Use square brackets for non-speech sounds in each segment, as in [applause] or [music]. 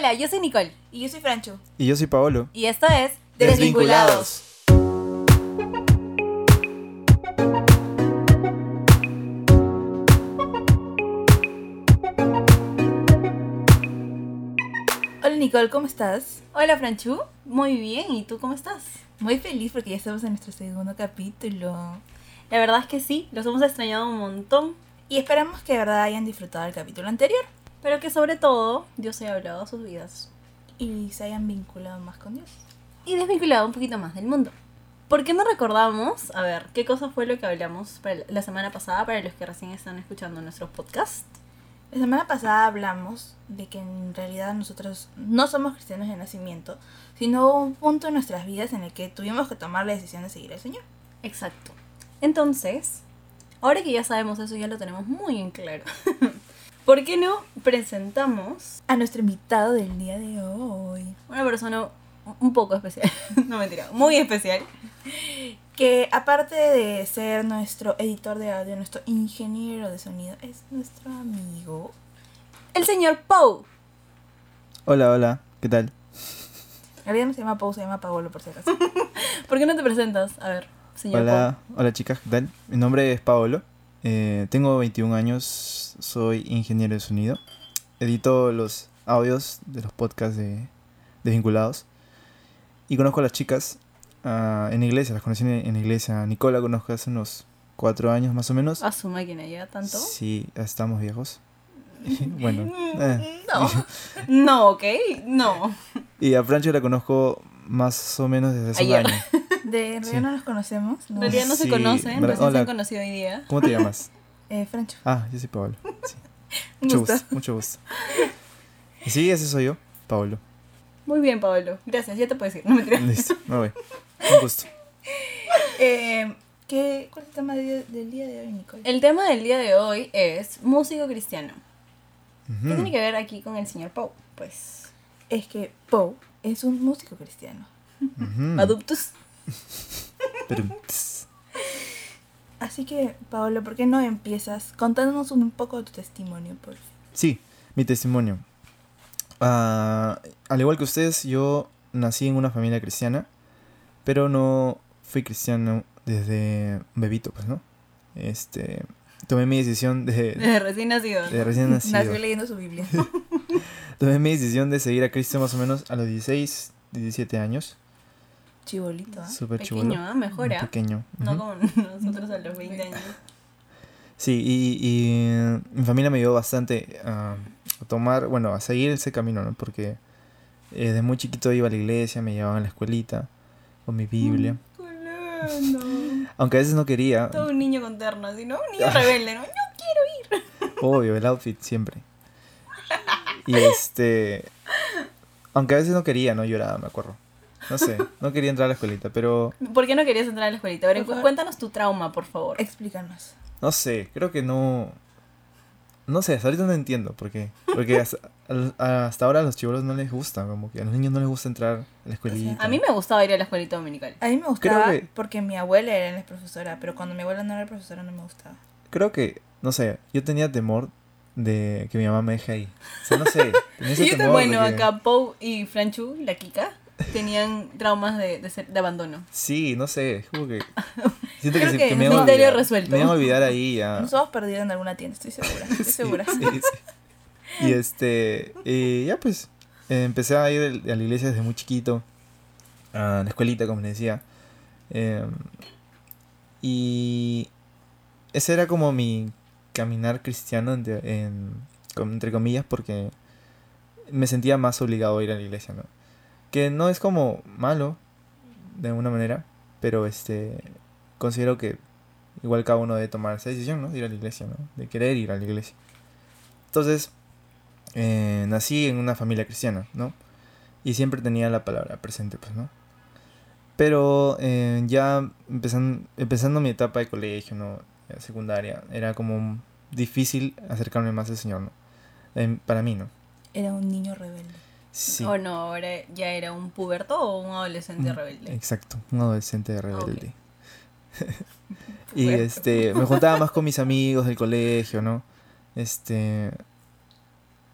Hola, yo soy Nicole. Y yo soy Francho. Y yo soy Paolo. Y esto es Desvinculados. Hola Nicole, ¿cómo estás? Hola, Franchu. Muy bien, ¿y tú cómo estás? Muy feliz porque ya estamos en nuestro segundo capítulo. La verdad es que sí, los hemos extrañado un montón, Y esperamos que de verdad hayan disfrutado el capítulo anterior pero que sobre todo Dios haya hablado a sus vidas y se hayan vinculado más con Dios. y desvinculado un poquito más del mundo. ¿Por qué no recordamos? A ver, ¿qué cosa fue lo que hablamos para la semana pasada para los que recién están escuchando nuestros podcasts? La semana pasada hablamos de que en realidad nosotros no somos cristianos de nacimiento, sino hubo un punto en nuestras vidas en el que tuvimos que tomar la decisión de seguir al Señor. Exacto. Entonces, ahora que ya sabemos eso, ya lo tenemos muy en claro. [laughs] ¿Por qué no presentamos A nuestro invitado del día de hoy, una persona un poco especial? [laughs] no mentira, muy especial. que aparte de ser nuestro editor de audio, nuestro ingeniero de sonido, es nuestro amigo. El señor Poe. Hola, hola. ¿Qué tal? En realidad no se llama Pau, se llama Paolo por si acaso. [laughs] ¿Por qué no te presentas? A ver, señor Hola, hola chicas, ¿qué tal? Mi nombre es Paolo. Eh, tengo 21 años, soy ingeniero de sonido. Edito los audios de los podcasts de, de vinculados. Y conozco a las chicas ah, en iglesia, las conocí en, en la iglesia. Nicola conozco hace unos 4 años más o menos. A su máquina ya tanto. Sí, estamos viejos. [laughs] [laughs] bueno. eh. No. [laughs] No, ¿ok? No. Y a Francho la conozco más o menos desde hace Ayer. un año. [laughs] De en realidad Sí. no nos conocemos. En No. realidad no se Sí, conocen, verdad. recién se Hola. han conocido hoy día. ¿Cómo te llamas? [laughs] Eh, Francho. Ah, yo soy Pablo. Sí. [laughs] Mucho gusto. gusto. mucho gusto. Y sí, ese soy yo, Pablo. Muy bien, Pablo. Gracias, ya te puedes ir. No me Listo, me voy. Un gusto. Eh, ¿qué, ¿Cuál es el tema de- del día de hoy, Nicole? El tema del día de hoy es músico cristiano. ¿Qué Ujú. tiene que ver aquí con el señor Poe? Pues, Es que Poe es un músico cristiano. Ujú. adoptus. Pero, Así que, Paolo, ¿por qué no empiezas contándonos un poco de tu testimonio, por favor? Sí, mi testimonio. Ah, al igual que ustedes, yo nací en una familia cristiana, pero no fui cristiano desde bebito, pues, ¿no? Este, tomé mi decisión de, [laughs] Desde recién nacido. de recién nacido. Nació leyendo su Biblia. [laughs] Tomé mi decisión de seguir a Cristo más o menos a los 16, 17 años. Chibolito, ¿ah? Súper Pequeño, chulo. ¿ah? Mejora. Pequeño. No como [laughs] nosotros a los 20 años. Sí, y, y, eh, mi familia me ayudó bastante a, a tomar, bueno, a seguir ese camino, ¿no? Porque eh, desde muy chiquito iba a la iglesia, me llevaban a la escuelita con mi Biblia. Colando. Aunque a veces no quería, Todo un niño con terno, así, ¿no? Un niño rebelde, ¿no? No. [laughs] obvio, el outfit siempre. Y este, aunque a veces no quería, no lloraba, me acuerdo. No sé, no quería entrar a la escuelita, pero ¿Por qué no querías entrar a la escuelita? A ver, cuéntanos tu trauma, por favor. Explícanos. no sé, creo que no... No sé, hasta ahorita no entiendo por qué. Porque [laughs] hasta, ahora a los chivolos no les gusta, como que a los niños no les gusta entrar a la escuelita. A mí me gustaba ir a la escuelita dominical. A mí me gustaba que- porque mi abuela era la profesora, pero cuando mi abuela no era profesora no me gustaba. Creo que, no sé, yo tenía temor de que mi mamá me deje ahí. O sea, no sé. Tenía ese [laughs] temor bueno, de que- acá Poe y Franchu, la Kika, tenían traumas de, de, ser- de abandono. Sí, no sé, es como que... Siento que, Creo se- que que me olvidar. resuelto. Me a olvidar ahí ya. Nos hemos perdido en alguna tienda, estoy segura. Estoy [laughs] Sí, segura. sí, sí. Y este, y ya pues, empecé a ir a la iglesia desde muy chiquito, a la escuelita, como les decía. Eh, y ese era como mi caminar cristiano, entre, en- entre comillas, porque me sentía más obligado a ir a la iglesia, ¿no? Que no es como malo, de alguna manera, pero este, considero que igual cada uno debe tomar esa decisión, ¿no? De ir a la iglesia, ¿no? De querer ir a la iglesia. Entonces, eh, nací en una familia cristiana, ¿no? Y siempre tenía la palabra presente, pues, ¿no? Pero eh, ya empezando, empezando mi etapa de colegio, ¿no? Secundaria, era como difícil acercarme más al Señor, ¿no? Para mí, ¿no? Era un niño rebelde. Sí. ¿O no? ¿Ahora ya era un puberto o un adolescente Mm, rebelde? Exacto, un adolescente rebelde. [laughs] y este, me juntaba más con mis amigos del colegio, ¿no? Este,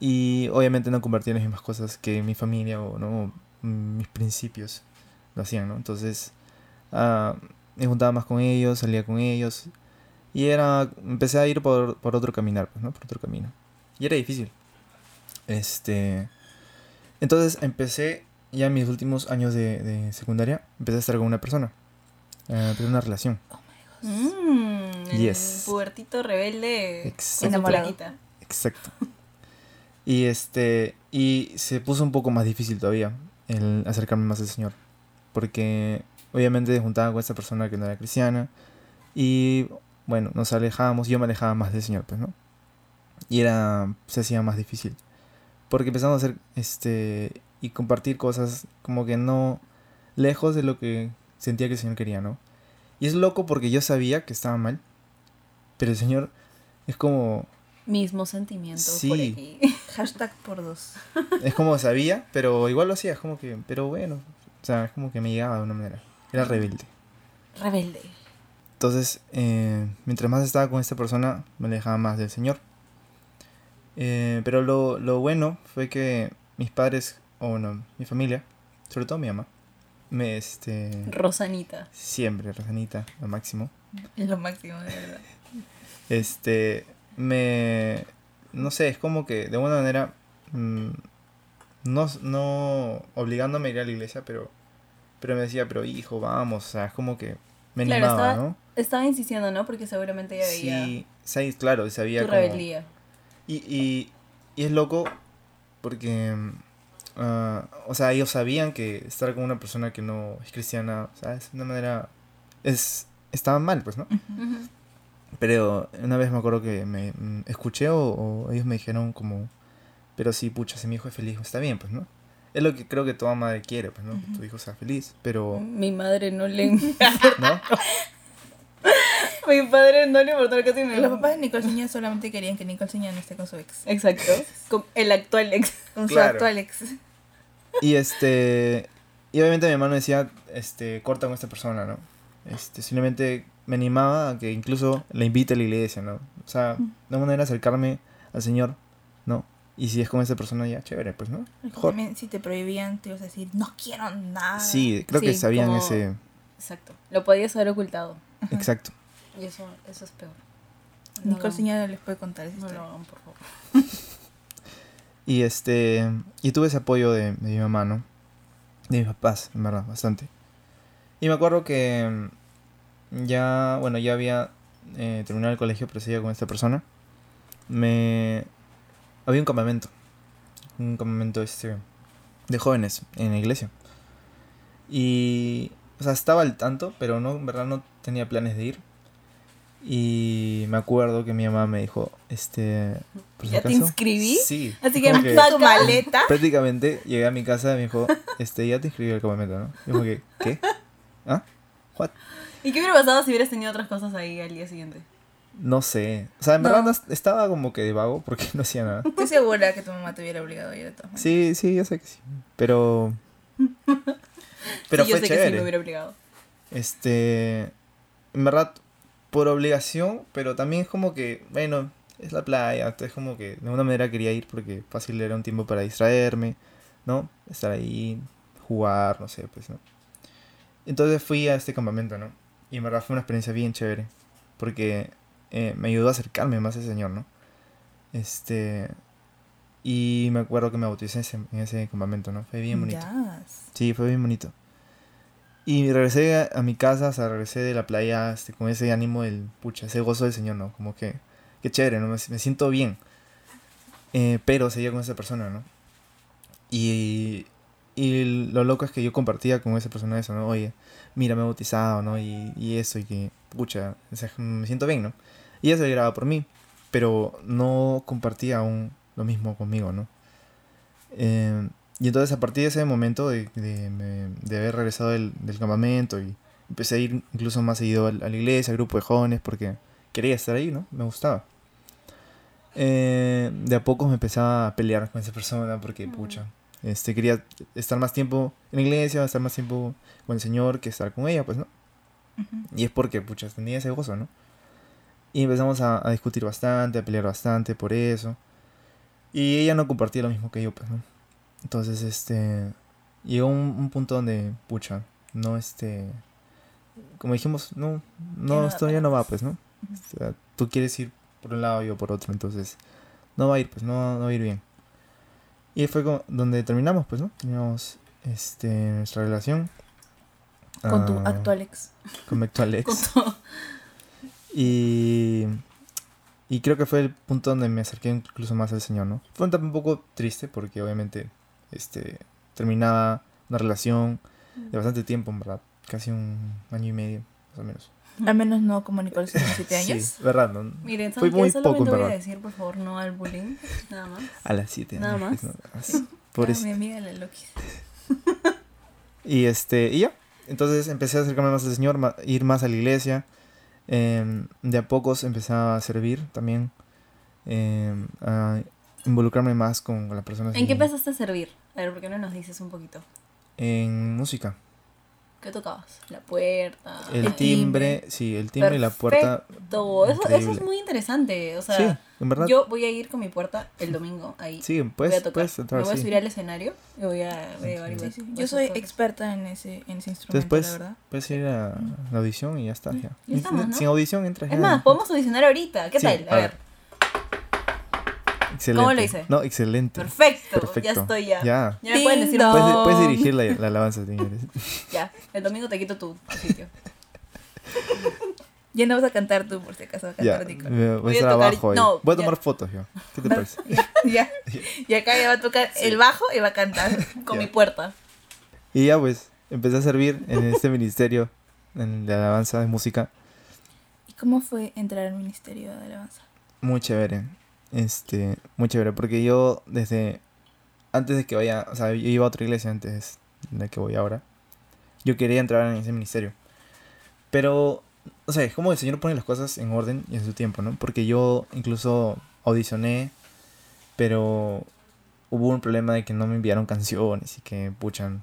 Y obviamente no compartía las mismas cosas que mi familia o no mis principios lo hacían, ¿no? Entonces ah, me juntaba más con ellos, salía con ellos. Y era, empecé a ir por, por otro caminar, pues, ¿no? Por otro camino. Y era difícil. Este... Entonces empecé, ya en mis últimos años de, de secundaria, empecé a estar con una persona. Eh, empecé una relación. Mmm, el Yes. pubertito rebelde Exacto. enamorado. Exacto. Y este. Y se puso un poco más difícil todavía el acercarme más al Señor. Porque obviamente juntaba con esta persona que no era cristiana. Y bueno, nos alejábamos. Yo me alejaba más del Señor, pues, ¿no? Y era. se hacía más difícil. Porque empezamos a hacer este. y compartir cosas como que no. lejos de lo que sentía que el Señor quería, ¿no? Y es loco porque yo sabía que estaba mal. Pero el Señor es como. Mismo sentimiento Sí. por aquí. [laughs] Hashtag por dos. Es como sabía, pero igual lo hacía, es como que, pero bueno, o sea, es como que me llegaba de una manera. Era rebelde. Rebelde. Entonces, eh, mientras más estaba con esta persona, me alejaba más del Señor. Eh, pero lo, lo bueno fue que mis padres, o no, mi familia, sobre todo mi mamá, me, este, Rosanita. siempre, Rosanita, lo máximo, Es lo máximo, de verdad. [laughs] este, me, no sé, es como que de alguna manera, mm, no, no obligándome a ir a la iglesia, pero, pero me decía, pero hijo, vamos, o sea, es como que me Claro, animaba, estaba- ¿no? Estaba insistiendo, ¿no? Porque seguramente ella veía Sí, sí, claro, sabía tu como- rebeldía. Y, y, y es loco porque, ah, o sea, ellos sabían que estar con una persona que no es cristiana, o sea, es una manera, es, estaba mal, pues, ¿no? Pero una vez me acuerdo que me mm, escuché o, o ellos me dijeron como, pero sí, pucha, si mi hijo es feliz, está bien, pues, ¿no? Es lo que creo que toda madre quiere, pues, ¿no? Que tu hijo sea feliz, pero, Mi madre no le... [laughs] ¿no? [laughs] Mi padre no le importó casi me... Los papás de Nicole Ciña solamente querían que Nicole Ciña no esté con su ex. Exacto. Con el actual ex. Con su actual ex. Y este. Y obviamente mi hermano decía, este, corta con esta persona, ¿no? Este, simplemente me animaba a que incluso la invite a la iglesia, ¿no? O sea, de una manera acercarme al Señor, ¿no? Y si es con esa persona, ya, chévere, pues, ¿no? Mejor. También si te prohibían, te ibas a decir, no quiero nada. Sí, creo que sabían como- ese. Exacto. Lo podías haber ocultado. Exacto. Y eso, eso es peor. No Nicole no les puede contar esa No lo hagan, por favor. [laughs] Y este. Y tuve ese apoyo de, de mi mamá, ¿no? De mis papás, en verdad, bastante. Y me acuerdo que. mm, Ya. Bueno, ya había eh, terminado el colegio, pero seguía con esta persona. Me. Había un campamento. Un campamento este. De jóvenes en la iglesia. Y. O sea, estaba al tanto, pero no, en verdad no tenía planes de ir. Y me acuerdo que mi mamá me dijo, este... ¿por si ¿Ya te acaso?". inscribí? Sí. Así que empaca Tu maleta. prácticamente llegué a mi casa y me dijo, este, ya te inscribí al campamento, ¿no? Y como que, ¿qué? ¿Ah? ¿What? ¿Y qué hubiera pasado si hubieras tenido otras cosas ahí al día siguiente? No sé. O sea, en No. verdad no estaba como que de vago porque [laughs] no hacía nada. Estoy segura que tu mamá te hubiera obligado a ir todas maneras. Sí, sí, yo sé que sí. Pero... [laughs] Pero sí, yo fue sé que sí chévere. me hubiera obligado. Este... En verdad, por obligación, pero también es como que, bueno, es la playa, entonces como que de alguna manera quería ir porque fácil era un tiempo para distraerme, ¿no? Estar ahí, jugar, no sé, pues, ¿no? Entonces fui a este campamento, ¿no? Y en verdad fue una experiencia bien chévere, porque eh, me ayudó a acercarme más al Señor, ¿no? Este... Y me acuerdo que me bauticé en ese, en ese campamento, ¿no? Fue bien bonito. Yes. Sí, fue bien bonito. Y regresé a, mi casa, regresé de la playa este, con ese ánimo del, pucha, ese gozo del Señor, ¿no? Como que, qué chévere, ¿no? Me, me siento bien. Eh, pero seguía con esa persona, ¿no? Y, y lo loco es que yo compartía con esa persona eso, ¿no? Oye, mira, me he bautizado, ¿no? Y, y eso, y que, pucha, o sea, me siento bien, ¿no? Y ella se alegraba por mí, pero no compartía aún lo mismo conmigo, ¿no? Eh, y entonces a partir de ese momento de, de, de haber regresado del, del campamento y empecé a ir incluso más seguido a la iglesia, al grupo de jóvenes, porque quería estar ahí, ¿no? Me gustaba. Eh, de a poco me empezaba a pelear con esa persona porque, pucha, este, quería estar más tiempo en la iglesia, estar más tiempo con el Señor que estar con ella, pues, ¿no? Y es porque, pucha, tenía ese gozo, ¿no? Y empezamos a, a discutir bastante, a pelear bastante por eso. Y ella no compartía lo mismo que yo, pues, ¿no? Entonces, este. Llegó un, un punto donde, pucha, no, este. Como dijimos, no, no da esto ya no va, más. pues, ¿no? O sea, tú quieres ir por un lado y yo por otro, entonces. No va a ir, pues, no, no va a ir bien. Y fue como donde terminamos, pues, ¿no? Terminamos, este, nuestra relación. Con tu Ah, actual ex. Con mi actual [laughs] ex. Con. Y, y creo que fue el punto donde me acerqué incluso más al Señor, ¿no? Fue un poco triste porque obviamente este, terminaba una relación de bastante tiempo, verdad. Casi un año y medio, más o menos. Al menos no como Nicole hace 7 años. Sí, verdad, ¿no? Miren, Fue ¿saben muy poco, voy a decir, por favor, no al bullying. Nada más. A las 7 Nada años. más. pues, no, as- Ah, pobrecita. mi amiga la Loki. [laughs] Y este, y ya. Entonces empecé a acercarme más al Señor, ma- ir más a la iglesia. em, de a pocos empezaba a servir también. em, a involucrarme más con las personas. ¿En qué empezaste a servir? A ver, ¿por qué no nos dices un poquito? En música. ¿Qué tocabas? La puerta. El El timbre, sí, el timbre y la puerta. Todo. Eso, eso es muy interesante. O sea, sí, en verdad. yo voy a ir con mi puerta el domingo ahí. sí, voy a tocar. puedes entrar, Me voy a sí. subir al escenario y voy a, voy a llevar Sí, Yo soy experta en ese, en ese instrumento, Después la verdad. puedes ir a la audición y ya está. Ya. Ya estamos, ¿no? Sin audición entras. Es ya. más, podemos audicionar ahorita. ¿Qué Sí, tal? A, a ver. ver. Excelente. ¿Cómo lo hice? No, excelente. Perfecto. Perfecto. Ya estoy ya. Ya. Ya me pueden decir. Puedes, puedes dirigir la, la alabanza, señores. [laughs] Ya. El domingo te quito tu, tu sitio. Ya no vas a cantar tú, por si acaso. Vas a cantar voy Voy a estar tocar- abajo ahí. no, Voy a ya. tomar fotos yo. ¿Qué te [laughs] parece? ya. [laughs] Y acá ya va a tocar el bajo y va a cantar. Con mi puerta. Y ya pues, empecé a servir en este ministerio en de alabanza de música. ¿Y cómo fue entrar al Ministerio de Alabanza? Muy chévere. Este, muy chévere. Porque yo desde antes de que vaya, o sea, yo iba a otra iglesia antes de la que voy ahora. Yo quería entrar en ese ministerio. Pero, o sea, es como el Señor pone las cosas en orden y en su tiempo, ¿no? Porque yo incluso audicioné, pero hubo un problema de que no me enviaron canciones y que, puchan,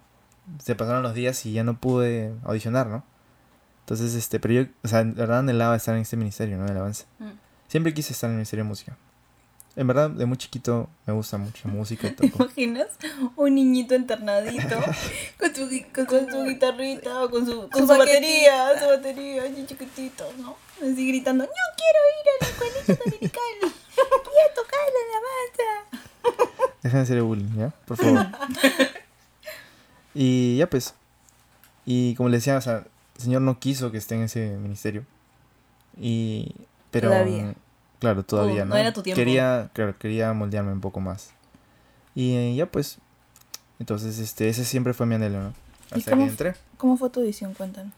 se pasaron los días y ya no pude audicionar, ¿no? Entonces, este, pero yo, o sea, en verdad anhelaba estar en este ministerio, ¿no? De alabanza. Mm. Siempre quise estar en el Ministerio de Música. En verdad, de muy chiquito me gusta mucho la música y [laughs] ¿Te imaginas? Un niñito internadito con su, con, con su guitarrita o con su, con Su su batería, su batería, así chiquitito, ¿no? Así gritando, no quiero ir a la escuelita dominical. ¡Quiero tocar la alabanza! Dejen de hacer bullying, ¿ya? Por favor. y ya pues. Y como le decía, o sea, el Señor no quiso que esté en ese ministerio. Y... Pero... Todavía. Claro, todavía, Oh, ¿no? no era tu tiempo. Quería, claro, quería moldearme un poco más. Y eh, ya pues. Entonces, este, ese siempre fue mi anhelo, ¿no? ¿Y Hasta cómo que entré. ¿Cómo fue tu audición? Cuéntanos.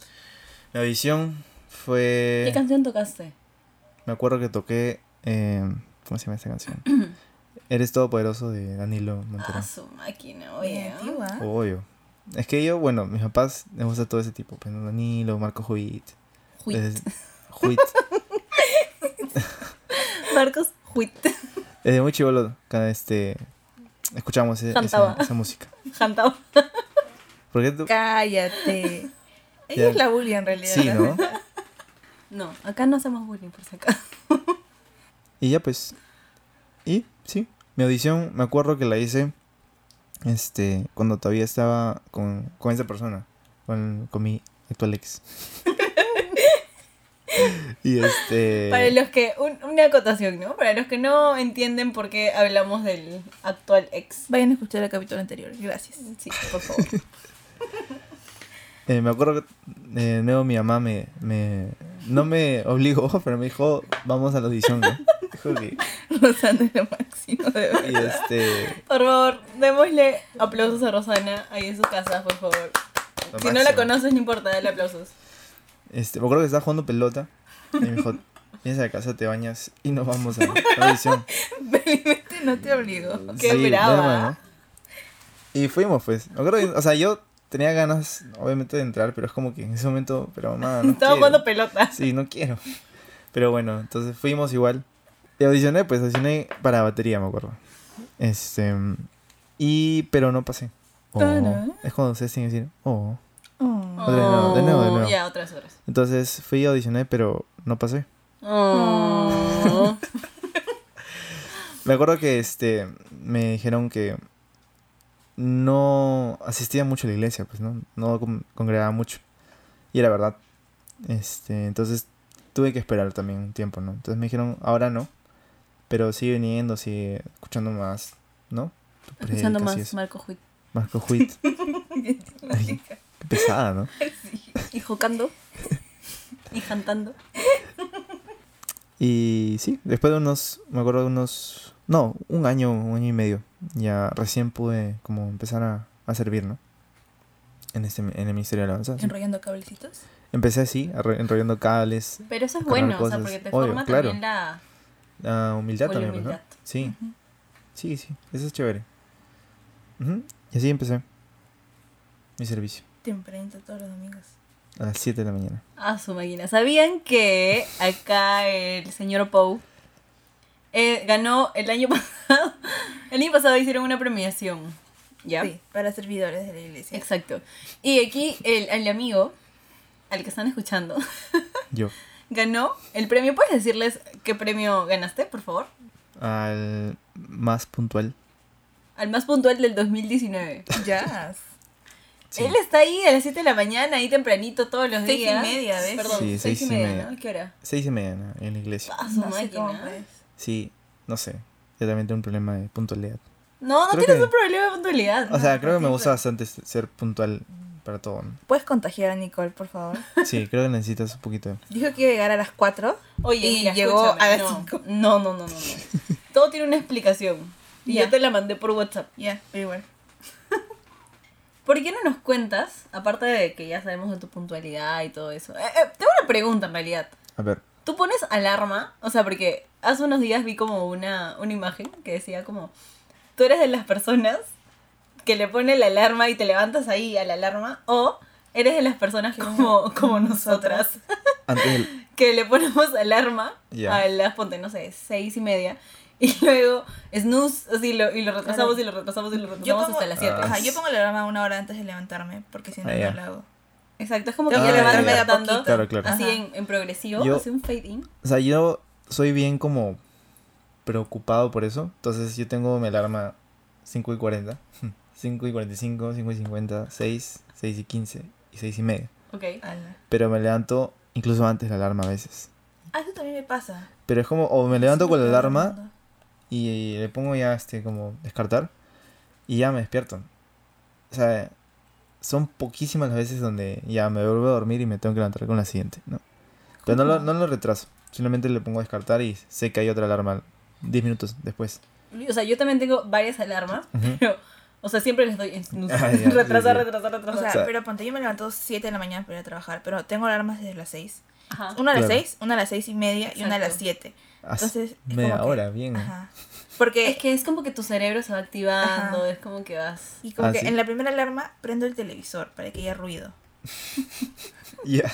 La audición fue... ¿Qué canción tocaste? Me acuerdo que toqué. eh, ¿Cómo se llama esta canción? [clears throat] Eres todopoderoso de Danilo Montero. Ah, su máquina, Oye. Obvio. Es que yo, bueno, mis papás les gusta todo ese tipo. Pues, ¿no? Danilo, Marco Huit. Huit. Desde, Huit. [laughs] Marcos Huit. Desde muy chivolo, cada este. Escuchamos esa, esa música. Tú- Cállate. [laughs] Ella Ya. es la bully en realidad. Sí, ¿no? [laughs] No, acá no hacemos bullying por si acaso. Y ya pues. Y sí, mi audición me acuerdo que la hice este cuando todavía estaba con, con esa persona, con, con mi actual ex. [laughs] [laughs] y este Para los que, un- una acotación, ¿no? Para los que no entienden por qué hablamos del actual ex. Vayan a escuchar el capítulo anterior. Gracias. Sí, por favor. [laughs] eh, me acuerdo que eh, de nuevo mi mamá me, me no me obligó, [laughs] pero me dijo, vamos a la audición, ¿no? Dijo que Rosana es lo máximo, de y verdad. este Por favor, démosle aplausos a Rosana ahí en su casa, por favor. Lo si no la conoces, no importa, dale aplausos. Este, me acuerdo que estaba jugando pelota y me dijo, vienes a casa, te bañas y nos vamos a la audición. [laughs] Felizmente no te obligo. Qué Sí. Y fuimos, pues. Me acuerdo que- o sea, yo tenía ganas, obviamente, de entrar, pero es como que en ese momento, pero mamá, no Estaba jugando pelota. Sí, no quiero. Pero bueno, entonces fuimos igual. Y audicioné, pues audicioné para batería, me acuerdo. Este. Y. Pero no pasé. Oh. Es cuando ustedes tienen que decir, oh. Oh. De nuevo, de nuevo, de nuevo. Ya, otras horas. Entonces fui y audicioné, pero no pasé. Oh. [laughs] Me acuerdo que este me dijeron que no asistía mucho a la iglesia, pues, ¿no? No con- congregaba mucho. Y era verdad. Este, entonces tuve que esperar también un tiempo, ¿no? Entonces me dijeron, ahora no. Pero sigue viniendo, sigue escuchando más, ¿no? Escuchando más. Marco Huit. Marco Huit. [laughs] Pesada, ¿no? [laughs] Y jocando. y cantando. Y sí, después de unos, me acuerdo de unos, no, un año, un año y medio, ya recién pude como empezar a, a servir, ¿no? En, este, en el Ministerio de Alabanza. Enrollando cablecitos. Empecé así, enrollando cables, Pero eso es bueno, o sea, porque te Obvio, forma claro. también la, la humildad también, pues, ¿no? humildad. Sí, sí, sí, eso es chévere. Y así empecé mi servicio, Tempranito todos los domingos. a las 7 de la mañana. a su máquina. ¿Sabían que acá el señor Pou eh, ganó el año [laughs] pasado? El año pasado hicieron una premiación. ¿Ya? Sí, para servidores de la iglesia. Exacto. Y aquí el, el amigo, al que están escuchando, [laughs] Yo, ganó el premio. ¿Puedes decirles qué premio ganaste, por favor? al más puntual. Al más puntual del 2019. Ya. Sí. Él está ahí a las 7 de la mañana, ahí tempranito todos los Seis y días. media, ¿ves? Perdón, Sí, 6 seis y y media, media. ¿no? ¿Qué hora? Seis y media ¿no? en la iglesia. Ah, su No máquina. Sí, no sé, yo también tengo un problema de puntualidad. No, no Creo tienes que- un problema de puntualidad. O sea, No, creo que me sí, gusta bastante ser puntual para todo. ¿no? ¿Puedes contagiar a Nicole, por favor? [laughs] Sí, creo que necesitas un poquito. Dijo que iba a llegar a las 4. Oye, Y mira, llegó a las no. cinco. [laughs] No, no, no, no, no. [laughs] Todo tiene una explicación. Y Ya. yo te la mandé por WhatsApp. Ya, pero igual. ¿Por qué no nos cuentas, aparte de que ya sabemos de tu puntualidad y todo eso? Eh, eh, tengo una pregunta en realidad. A ver, ¿Tú pones alarma? O sea, porque hace unos días vi como una, una imagen que decía como, tú eres de las personas que le pone la alarma y te levantas ahí a la alarma, o eres de las personas como, como nosotras, antes del... [laughs] que le ponemos alarma Ya. a las, ponte, no sé, seis y media, [laughs] y luego snooze, así, lo, y lo retrasamos Claro. y lo retrasamos y lo retrasamos Yo pongo, hasta las siete. Ah. Ajá, yo pongo la alarma una hora antes de levantarme, porque si no, Ah, no lo hago. Exacto, es como que Tengo ya que le van levantarme de a levantando, poquito. Claro, claro. así en, en progresivo, Yo- hace un fade in. O sea, yo soy bien como preocupado por eso. Entonces yo tengo mi alarma 5 y 40, 5 [laughs] y 45, 5 y 50, 6, 6 y 15 y 6 y media. Ok. Pero me levanto incluso antes de la alarma a veces. Ah, eso también me pasa. Pero es como, o me levanto con la alarma y le pongo ya este como descartar y ya me despierto. O sea, son poquísimas las veces donde ya me vuelvo a dormir y me tengo que levantar con la siguiente, ¿no? Pero no lo, no lo retraso, simplemente le pongo descartar y sé que hay otra alarma 10 minutos después. O sea, yo también tengo varias alarmas, pero, o sea, siempre les doy. [laughs] Ah, retrasar, sí, sí. retrasar, retrasar. sea, O sea- pero ponte, yo me levanto 7 de la mañana para ir a trabajar, pero tengo alarmas desde las 6. Ajá. Una a las Claro. 6, una a las 6 y media y una a las Exacto. 7. Hace Entonces, es media como que- hora, bien. Ajá. [laughs] Porque, Es que es como que tu cerebro se va activando, Ajá. es como que vas... y como Ah, que ¿sí? en la primera alarma prendo el televisor para que haya ruido. [laughs] Ya.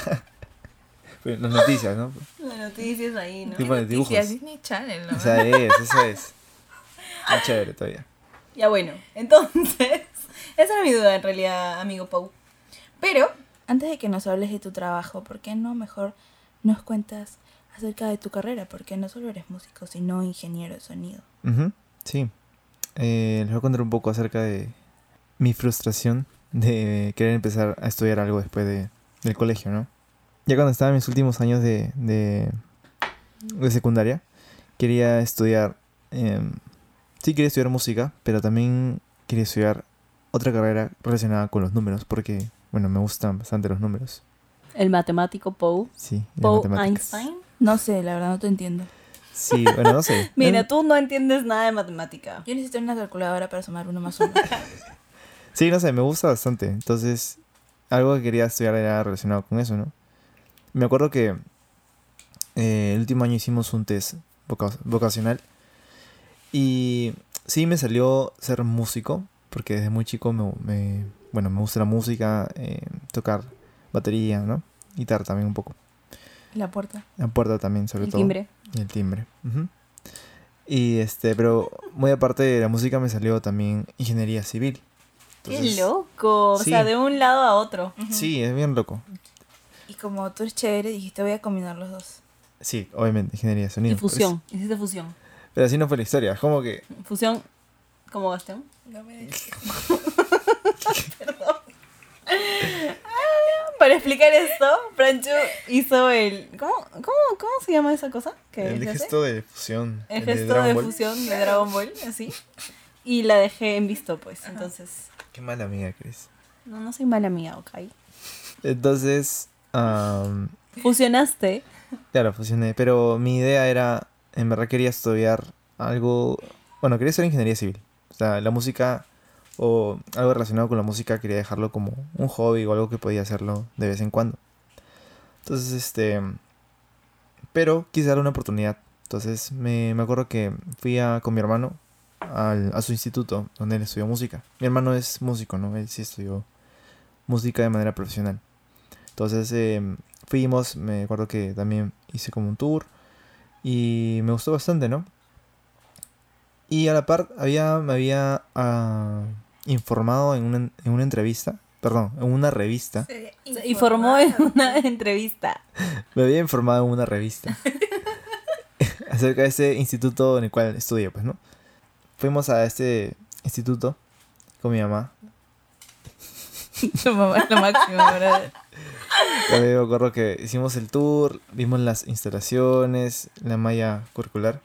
Pero Las noticias, ¿no? Las noticias ahí, ¿no? Sí, pone dibujos. Disney Channel, ¿no? O sea, es, eso es. Muy [laughs] chévere todavía. Ya bueno, entonces, esa era mi duda en realidad, amigo Pau. Pero, Antes de que nos hables de tu trabajo, ¿por qué no mejor nos cuentas acerca de tu carrera? Porque no solo eres músico, sino ingeniero de sonido. Sí. Eh, les voy a contar un poco acerca de mi frustración de querer empezar a estudiar algo después de, del colegio, ¿no? Ya cuando estaba en mis últimos años de, de, de secundaria, quería estudiar... em, sí, quería estudiar música, pero también quería estudiar otra carrera relacionada con los números, porque, bueno, me gustan bastante los números. el matemático Pau, Sí, matemáticas. Einstein. No sé, la verdad no te entiendo. Sí, bueno, no sé. [laughs] Mira, Em, tú no entiendes nada de matemática. Yo necesito una calculadora para sumar uno más uno. [laughs] Sí, no sé, me gusta bastante. Entonces, algo que quería estudiar era relacionado con eso, ¿no? Me acuerdo que eh, el último año hicimos un test voca- vocacional y sí me salió ser músico, porque desde muy chico me, me- bueno, me gusta la música, eh, tocar batería, ¿no? Guitarra también un poco. la puerta. La puerta también, sobre El todo. timbre. Y el timbre. Y este, pero muy aparte de la música me salió también ingeniería civil. ¡Qué loco! O sea, de un lado a otro. Sí, es bien loco. Y como tú eres chévere, dijiste voy a combinar los dos. Sí, obviamente, ingeniería de sonido. Y fusión. Hiciste fusión. Pero, así no fue la historia. Es como que. Fusión como Bastión. No me [laughs] Para explicar esto, Franchu hizo el. ¿Cómo, cómo, cómo se llama esa cosa? El gesto de fusión. El de gesto de Ball. fusión de Dragon Ball, así. Y la dejé en visto, pues. Entonces, Qué mala amiga eres. no, no soy mala mía, ok. Entonces. Fusionaste. claro, fusioné. Pero mi idea era. En verdad quería estudiar algo. Bueno, quería estudiar ingeniería civil. O sea, la música. O algo relacionado con la música quería dejarlo como un hobby o algo que podía hacerlo de vez en cuando. Entonces, este. Pero quise darle una oportunidad. Entonces, me, me acuerdo que fui a, con mi hermano al- a su instituto donde él estudió música. Mi hermano es músico, ¿no? Él sí estudió música de manera profesional. Entonces, eh, fuimos, me acuerdo que también hice como un tour y me gustó bastante, ¿no? Y a la par había, me había ah, informado en una, en una entrevista, perdón, en una revista. Se informó en una entrevista. [laughs] Me había informado en una revista [laughs] acerca de ese instituto en el cual estudié, pues, ¿no? Fuimos a este instituto con mi mamá. Tu mamá es lo máximo, brother. También me acuerdo que hicimos el tour, vimos las instalaciones, la malla curricular.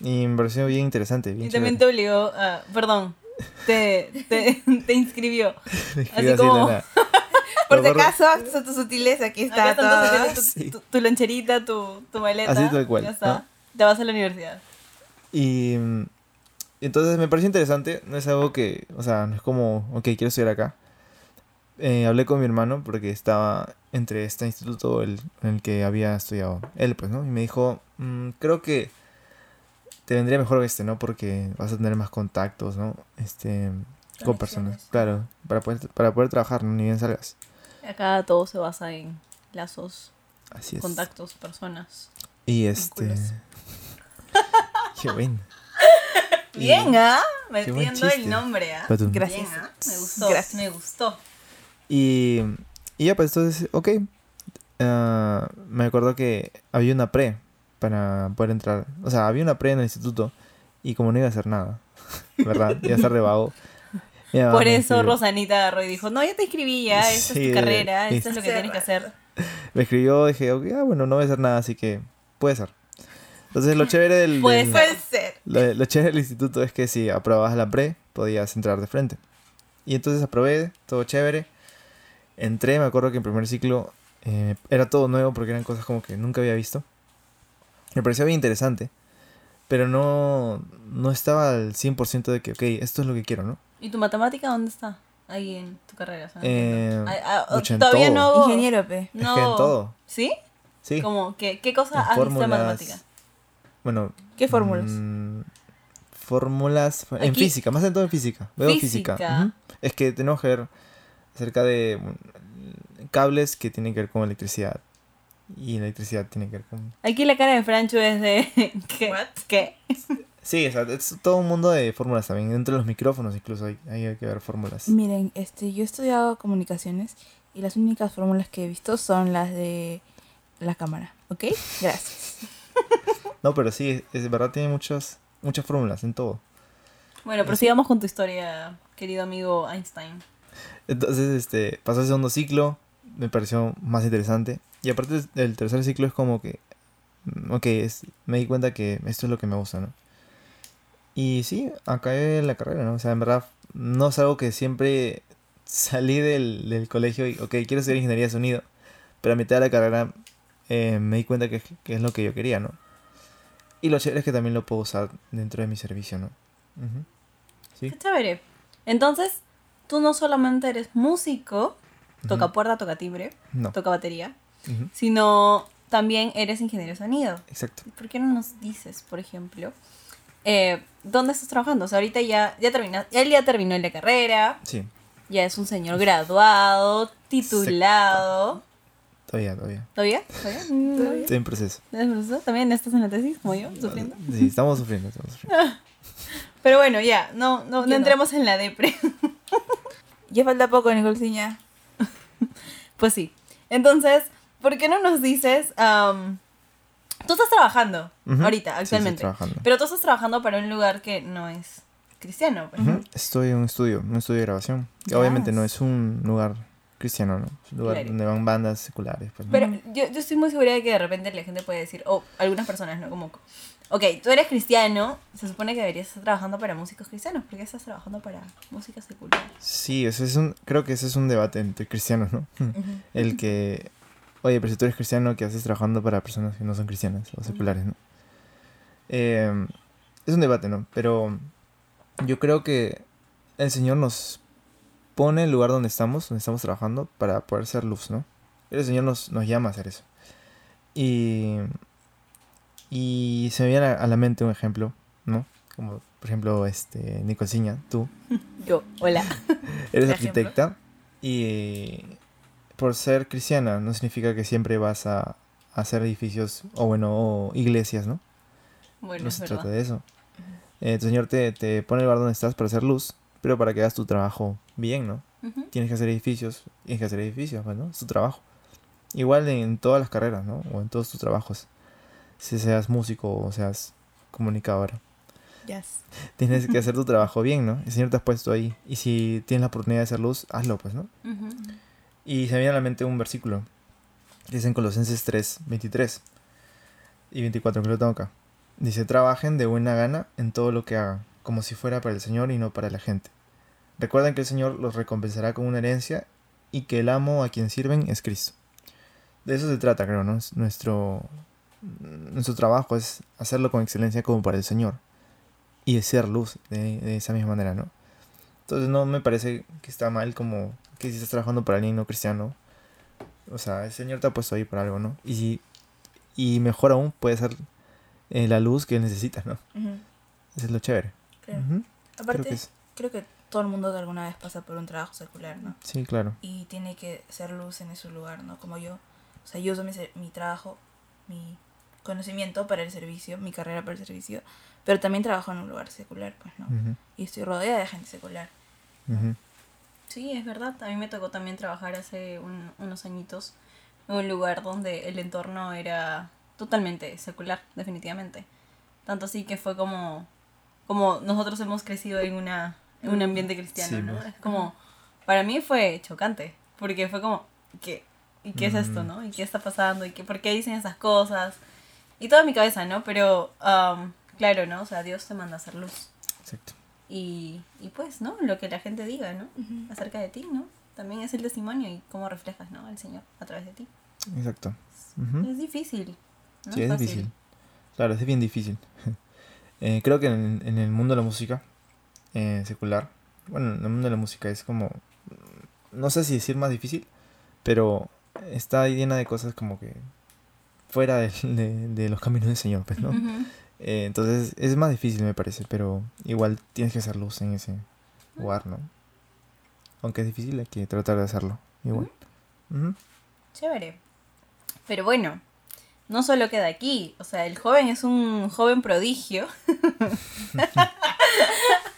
Y me pareció bien interesante, bien Y también te chévere. obligó a. Perdón. Te, te, te inscribió. [laughs] Así como-. [laughs] Por si acaso, actos tus sutiles, aquí está todo. tu, [laughs] Sí. tu- tu loncherita, tu, tu maleta. Así tal cual, Ya está. ¿no? Te vas a la universidad. Y mm, entonces me pareció interesante, no es algo que, o sea, no es como, ok, quiero estudiar acá. Eh, hablé con mi hermano porque estaba entre este instituto el, en el que había estudiado él, pues, ¿no? Y me dijo, "Mm, creo que te vendría mejor este, ¿no? Porque vas a tener más contactos, ¿no? Este, con personas, claro, para poder, para poder trabajar, ¿no? Ni bien salgas. Acá todo se basa en lazos, Así es. contactos, personas. Y este... [laughs] Qué bueno. [laughs] Bien, ¿ah? Buen Metiendo el nombre, ¿ah? Gracias. Bien, ¿ah? Me gustó. Gracias. Me gustó. Y, y ya, pues entonces, ok. Ah, me acuerdo que había una pre para poder entrar. O sea, había una pre en el instituto y como no iba a hacer nada, [laughs] ¿verdad? Iba a estar de vago. Por eso Rosanita agarró y dijo, no, ya te inscribí, ya, esta Sí, es tu carrera, esto es lo que tienes que hacer. Me escribió, dije, ok, ah, bueno, no voy a hacer nada, así que puede ser. Entonces, lo chévere del, Puede del- ser. lo, lo chévere del instituto es que si aprobabas la pre, podías entrar de frente. Y entonces aprobé, todo chévere. Entré, me acuerdo que en primer ciclo eh, era todo nuevo porque eran cosas como que nunca había visto. Me pareció bien interesante. Pero no, no estaba al 100% de que, ok, esto es lo que quiero, ¿no? ¿Y tu matemática dónde está? Ahí en tu carrera. o sea, no Eh. Ah, ah, mucho en todavía todo. no hago- Ingeniero, pe. Es que en No. todo. ¿Sí? Sí. Como, ¿qué, ¿Qué cosa En has visto en fórmulas. matemática? Bueno. ¿Qué fórmulas? mm, fórmulas. En física, más en todo en física. Veo física. Es que tenemos que ver acerca de mm, cables que tienen que ver con electricidad. Y la electricidad tiene que ver con. Aquí la cara de Francho es de... [laughs] ¿Qué? What? ¿Qué? Sí, o sea, es todo un mundo de fórmulas también. Dentro de los micrófonos incluso hay, hay que ver fórmulas. Miren, este, yo he estudiado comunicaciones y las únicas fórmulas que he visto son las de la cámara, ¿ok? Gracias. [laughs] No, pero sí, es, es verdad, tiene muchas, muchas fórmulas en todo. Bueno, prosigamos con tu historia, querido amigo Einstein. Entonces, este, pasó el segundo ciclo, me pareció más interesante. Y aparte el tercer ciclo es como que, mm, ok, es, me di cuenta que esto es lo que me gusta, ¿no? Y sí, acabé la carrera, ¿no? O sea, en verdad, no es algo que siempre [laughs] salí del, del colegio y, ok, quiero estudiar ingeniería de sonido. Pero a mitad de la carrera eh, me di cuenta que, que es lo que yo quería, ¿no? Y lo chévere es que también lo puedo usar dentro de mi servicio, ¿no? Ujú. Sí. Qué chévere. Entonces, tú no solamente eres músico, toca Ujú. puerta, toca timbre, No. toca batería, Sino también eres ingeniero de sonido. Exacto. ¿Por qué no nos dices, por ejemplo, eh, dónde estás trabajando? O sea, ahorita ya, ya termina, él ya terminó la carrera, Sí, ya es un señor graduado, titulado. todavía, todavía. ¿Todavía? ¿Todavía? [laughs] ¿Todavía? Estoy en proceso. ¿Tienes proceso? ¿También estás en la tesis, como yo, sufriendo? Sí, estamos sufriendo, estamos sufriendo. [laughs] Pero bueno, ya, no, no, no. entremos en la depre. [laughs] Ya falta poco, Nicolciña. Pues sí. Entonces, ¿por qué no nos dices Tú estás trabajando ahorita, Sí, actualmente. trabajando. Pero tú estás trabajando para un lugar que no es cristiano. ¿no? Ujú, Estoy en un estudio, un estudio de grabación. Que obviamente no es un lugar cristiano, ¿no? Es un lugar Claro. donde van bandas seculares. Pues, ¿no? Pero yo, yo estoy muy segura de que de repente la gente puede decir, o algunas personas, ¿no? Como, ok, tú eres cristiano, se supone que deberías estar trabajando para músicos cristianos, ¿por qué estás trabajando para música secular? Sí, ese es un, creo que ese es un debate entre cristianos, ¿no? El que, oye, pero si tú eres cristiano, ¿qué haces trabajando para personas que no son cristianas o seculares, ¿no? Eh, es un debate, ¿no? Pero yo creo que el Señor nos pone el lugar donde estamos, donde estamos trabajando, para poder ser luz, ¿no? El Señor nos, nos llama a hacer eso. Y, y se me viene a a la mente un ejemplo, ¿no? Como, por ejemplo, este, Nicolciña, tú, [laughs] Yo, hola. Eres [laughs] Ejemplo. arquitecta y por ser cristiana no significa que siempre vas a hacer edificios o bueno, o iglesias, ¿no? Bueno, no se verdad. trata de eso. Eh, tu Señor te, te pone el lugar donde estás para hacer luz, pero para que hagas tu trabajo bien, ¿no? Tienes que hacer edificios, tienes que hacer edificios, pues, ¿no? Es tu trabajo. Igual en todas las carreras, ¿no? O en todos tus trabajos. Si seas músico o seas comunicadora. Yes. Tienes que [laughs] hacer tu trabajo bien, ¿no? El Señor te has puesto ahí. Y si tienes la oportunidad de hacer luz, hazlo, pues, ¿no? Ujú. Y se me viene a la mente un versículo. Que es en Colosenses 3, 23 y 24, que lo tengo acá. Dice, trabajen de buena gana en todo lo que hagan, como si fuera para el Señor y no para la gente. Recuerden que el Señor los recompensará con una herencia y que el amo a quien sirven es Cristo. De eso se trata, creo, ¿no? Es nuestro, nuestro trabajo es hacerlo con excelencia como para el Señor. Y ser luz de, de esa misma manera, ¿no? Entonces no me parece que está mal como que si estás trabajando para alguien no cristiano. O sea, el Señor te ha puesto ahí por algo, ¿no? Y, si, y mejor aún puede ser eh, la luz que necesitas, ¿no? Ujú, Eso es lo chévere. claro. Ujú, Aparte, Creo que es- creo que todo el mundo de alguna vez pasa por un trabajo secular, ¿no? Sí, claro. Y tiene que ser luz en ese lugar, ¿no? Como yo. O sea, yo uso mi, mi trabajo, mi conocimiento para el servicio, mi carrera para el servicio, pero también trabajo en un lugar secular, pues, ¿no? Ujú, Y estoy rodeada de gente secular. ujú. Sí, es verdad. A mí me tocó también trabajar hace un- unos añitos en un lugar donde el entorno era totalmente secular, definitivamente. Tanto así que fue como, como nosotros hemos crecido en, una, en un ambiente cristiano, Sí, ¿no? pues. Es como, para mí fue chocante, porque fue como, ¿qué? ¿Y qué es esto, Mm. no? ¿Y qué está pasando? ¿Y qué, por qué dicen esas cosas? Y toda mi cabeza, ¿no? Pero, um, claro, ¿no? O sea, Dios te manda a hacer luz. Exacto. Y, y pues, ¿no? Lo que la gente diga, ¿no? Acerca de ti, ¿no? También es el testimonio y cómo reflejas, ¿no? Al Señor a través de ti. Exacto. Es difícil. ¿no? Sí, es fácil. difícil. Claro, es bien difícil. [laughs] Eh, creo que en, en el mundo de la música eh, secular, bueno, en el mundo de la música es como, no sé si decir más difícil, pero está llena de cosas como que fuera de, de- de los caminos del Señor, pues, ¿no? Ujú. Eh, entonces es más difícil, me parece, pero igual tienes que hacer luz en ese lugar, ¿no? Aunque es difícil, hay que tratar de hacerlo, igual. Ujú. Chévere. Pero bueno, no solo queda aquí. O sea, el joven es un joven prodigio. [laughs] [laughs]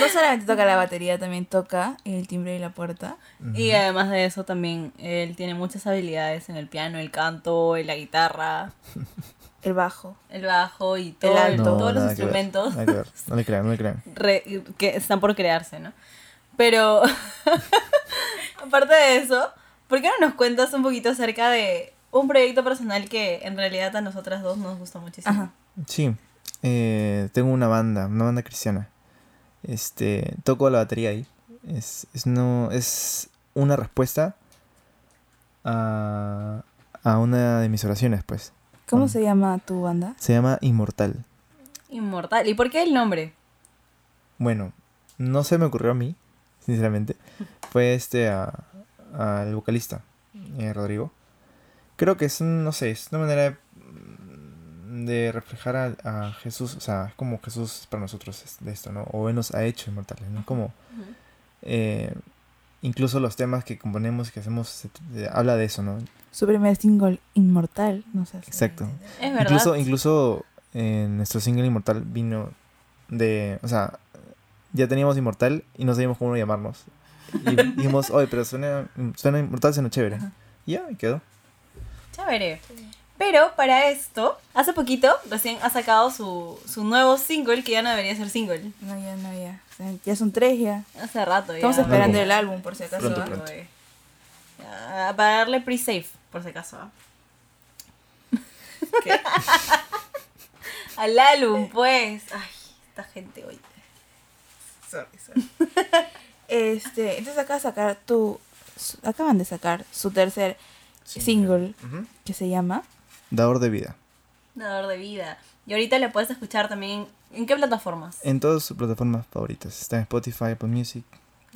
No solamente toca la batería, también toca el timbre y la puerta. Y además de eso también él tiene muchas habilidades en el piano, el canto, en la guitarra, [laughs] El bajo. el bajo y todo, alto. todos los nada que ver, instrumentos. nada que ver. No le crean, no le crean. [laughs] re- que están por crearse, ¿no? Pero, [laughs] aparte de eso, ¿por qué no nos cuentas un poquito acerca de un proyecto personal que en realidad a nosotras dos nos gusta muchísimo? Ajá. Sí, eh, tengo una banda, una banda cristiana. Este, toco la batería ahí. Es, es, no, es una respuesta a, a una de mis oraciones, pues. ¿Cómo se llama tu banda? Se llama Inmortal. Inmortal. ¿Y por qué el nombre? Bueno, no se me ocurrió a mí, sinceramente. Fue este a- al vocalista, eh, Rodrigo. Creo que es, un- no sé, es una manera de, de reflejar a, a Jesús, o sea, es como Jesús para nosotros es de esto, ¿no? O Él nos ha hecho inmortales, ¿no? Como, eh, incluso los temas que componemos y que hacemos, se- se- habla de eso, ¿no? Su primer single, Inmortal. No sé. si- Exacto. Es verdad. Incluso, incluso en nuestro single Inmortal vino de. O sea, ya teníamos Inmortal y no sabíamos cómo llamarnos. Y [laughs] dijimos, oye, pero suena, suena Inmortal, suena chévere. Y ya, y quedó. Chévere. Pero para esto, hace poquito, recién ha sacado su, su nuevo single, que ya no debería ser single. No, ya, no, ya. O sea, ya son tres ya. Hace rato ya. Estamos esperando el álbum, por si acaso. Pronto, ¿ah? pronto. Ya, para darle pre-save, por si acaso. ¿ah? [laughs] ¿Qué? [laughs] Al álbum, pues. Ay, esta gente hoy. Sorry, sorry. [laughs] este, entonces acaba de sacar tu... su- acaban de sacar su tercer single, que se llama... Dador de vida. Dador de vida. Y ahorita le puedes escuchar también. ¿En qué plataformas? En todas sus plataformas favoritas. Está en Spotify, Apple Music.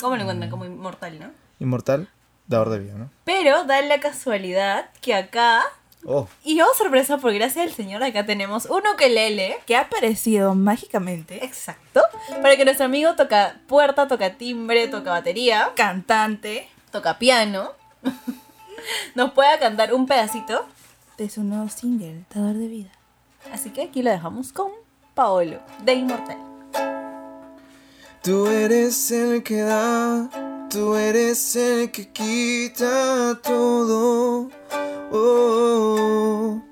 ¿Cómo lo encuentran? Como inmortal, ¿no? Inmortal, Dador de vida, ¿no? Pero da la casualidad que acá. Oh, Y oh sorpresa, por gracia del Señor, acá tenemos un ukelele. Que ha aparecido mágicamente. Exacto. Para que nuestro amigo toca puerta, toca timbre, toca batería, Cantante toca piano. [laughs] Nos pueda cantar un pedacito. De su nuevo single, Dador de Vida. Así que aquí lo dejamos con Paolo, de Inmortal. Tú eres el que da, tú eres el que quita todo. Oh.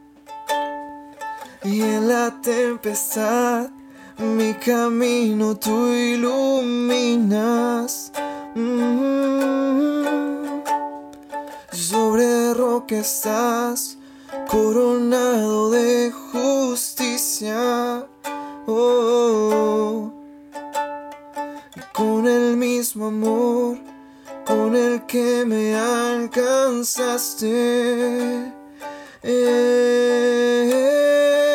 Y en la tempestad, mi camino tú iluminas. Mm. Sobre roca estás, coronado de justicia. Oh con el mismo amor con el que me alcanzaste.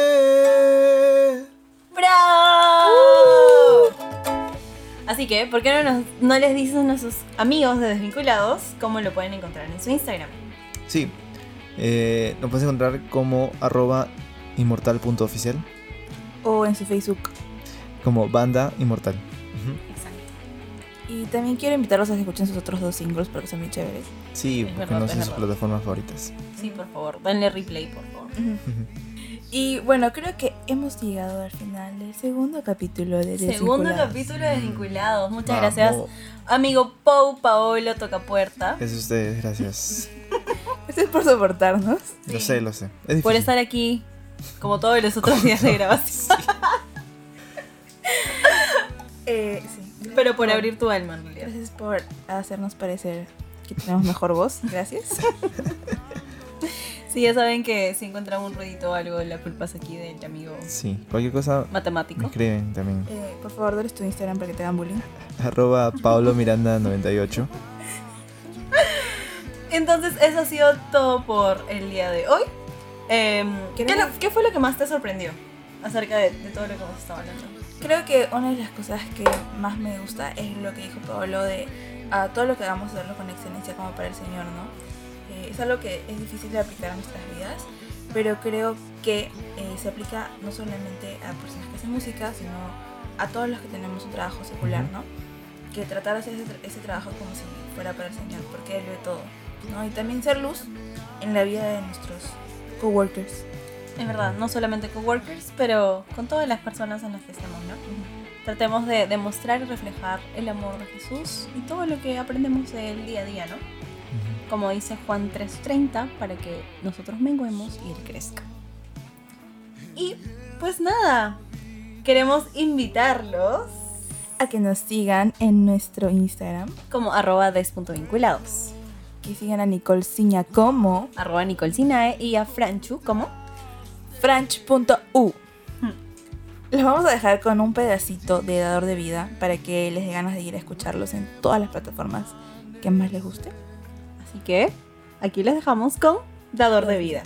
Eh. ¡Bravo! Así que, ¿por qué no, nos- no les dices a nuestros amigos de Desvinculados cómo lo pueden encontrar en su Instagram? Sí, eh, lo puedes encontrar como arroba inmortal.oficial, O en su Facebook. como banda inmortal. Exacto. Y también quiero invitarlos a que escuchen sus otros dos singles porque son muy chéveres. Sí, Es porque verdad, no es son sus plataformas favoritas. Sí, por favor, denle replay, por favor. Y bueno, creo que hemos llegado al final del segundo capítulo de Segundo Desvinculados. capítulo de Desvinculados. Muchas Vamos. gracias, amigo Pau Paolo Tocapuerta, Es ustedes, gracias. [laughs] [laughs] Gracias por soportarnos. Lo sé, lo sé. Es por estar aquí como todos los otros días de [laughs] grabación. [laughs] Eh, sí. Pero por abrir tu alma, en realidad. Gracias por hacernos parecer que tenemos mejor voz. Gracias. Sí, ya saben que si encuentran un ruidito o algo, la culpa es aquí del amigo Sí, cualquier cosa me matemático. escriben también. Eh, por favor, dales tu Instagram para que te hagan bullying. Arroba Pablo Miranda 98. Entonces, eso ha sido todo por el día de hoy. Em, ¿qué, lo- qué fue lo que más te sorprendió acerca de, de todo lo que hemos estado hablando? Creo que una de las cosas que más me gusta es lo que dijo Pablo de a todo lo que hagamos hacerlo con excelencia como para el Señor, ¿no? Eh, es algo que es difícil de aplicar a nuestras vidas, pero creo que eh, se aplica no solamente a personas que hacen música, sino a todos los que tenemos un trabajo secular. ¿no? Que tratar de hacer ese, ese trabajo como si fuera para el Señor, porque Él ve todo, ¿no? Y también ser luz en la vida de nuestros coworkers. Es verdad, no solamente coworkers, pero con todas las personas en las que estemos, ¿no? Tratemos de demostrar y reflejar el amor de Jesús y todo lo que aprendemos del día a día, ¿no? Como dice Juan 3:30, para que nosotros menguemos y Él crezca. Y pues nada, queremos invitarlos A que nos sigan en nuestro Instagram, como arroba des.vinculados, que sigan a Nicole Ciña como arroba Nicole Sinae y a Franchu como franch.u. Los vamos a dejar con un pedacito de Dador de Vida para que les dé ganas de ir a escucharlos en todas las plataformas que más les guste. Así que aquí les dejamos con Dador de Vida.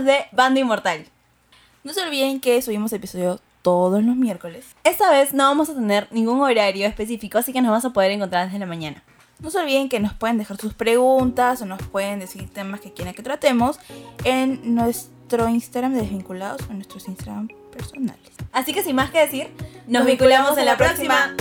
De Banda Inmortal. No se olviden que subimos episodio todos los miércoles. Esta vez no vamos a tener ningún horario específico, así que nos vas a poder encontrar desde la mañana. No se olviden que nos pueden dejar sus preguntas o nos pueden decir temas que quieran que tratemos en nuestro Instagram de Desvinculados o en nuestros Instagram personales. Así que sin más que decir, nos vinculamos en la próxima.